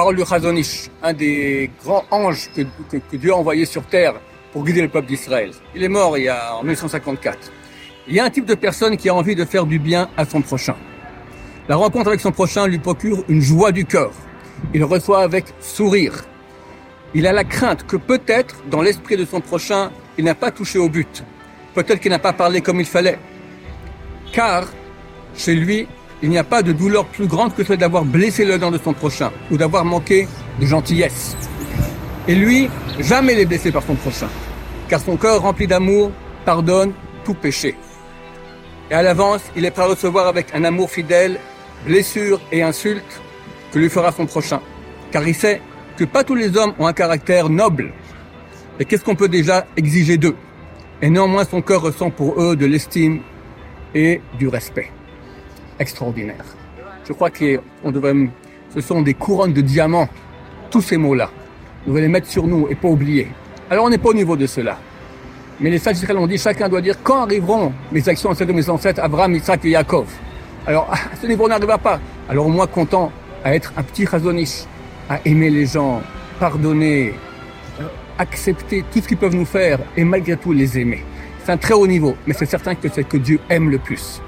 parole du Chazonish, un des grands anges que, Dieu a envoyé sur terre pour guider le peuple d'Israël. Il est mort il y a, en 1954. Il y a un type de personne qui a envie de faire du bien à son prochain. La rencontre avec son prochain lui procure une joie du cœur. Il reçoit avec sourire. Il a la crainte que peut-être, dans l'esprit de son prochain, il n'a pas touché au but. Peut-être qu'il n'a pas parlé comme il fallait. Car, chez lui, il n'y a pas de douleur plus grande que celle d'avoir blessé le dent de son prochain ou d'avoir manqué de gentillesse. Et lui, jamais n'est blessé par son prochain, car son cœur rempli d'amour pardonne tout péché. Et à l'avance, il est prêt à recevoir avec un amour fidèle blessures et insultes que lui fera son prochain, car il sait que pas tous les hommes ont un caractère noble. Et qu'est-ce qu'on peut déjà exiger d'eux? Et néanmoins, son cœur ressent pour eux de l'estime et du respect extraordinaire. Je crois qu'on devrait, ce sont des couronnes de diamants, tous ces mots-là. On devrait les mettre sur nous et pas oublier. Alors on n'est pas au niveau de cela. Mais les sages Israël ont dit, chacun doit dire, quand arriveront mes actions celles de mes ancêtres, Abraham, Isaac et Yaakov? Alors, à ce niveau, on n'arrivera pas. Alors, au moins content à être un petit razonish, à aimer les gens, pardonner, euh, accepter tout ce qu'ils peuvent nous faire et malgré tout les aimer. C'est un très haut niveau, mais c'est certain que c'est que Dieu aime le plus.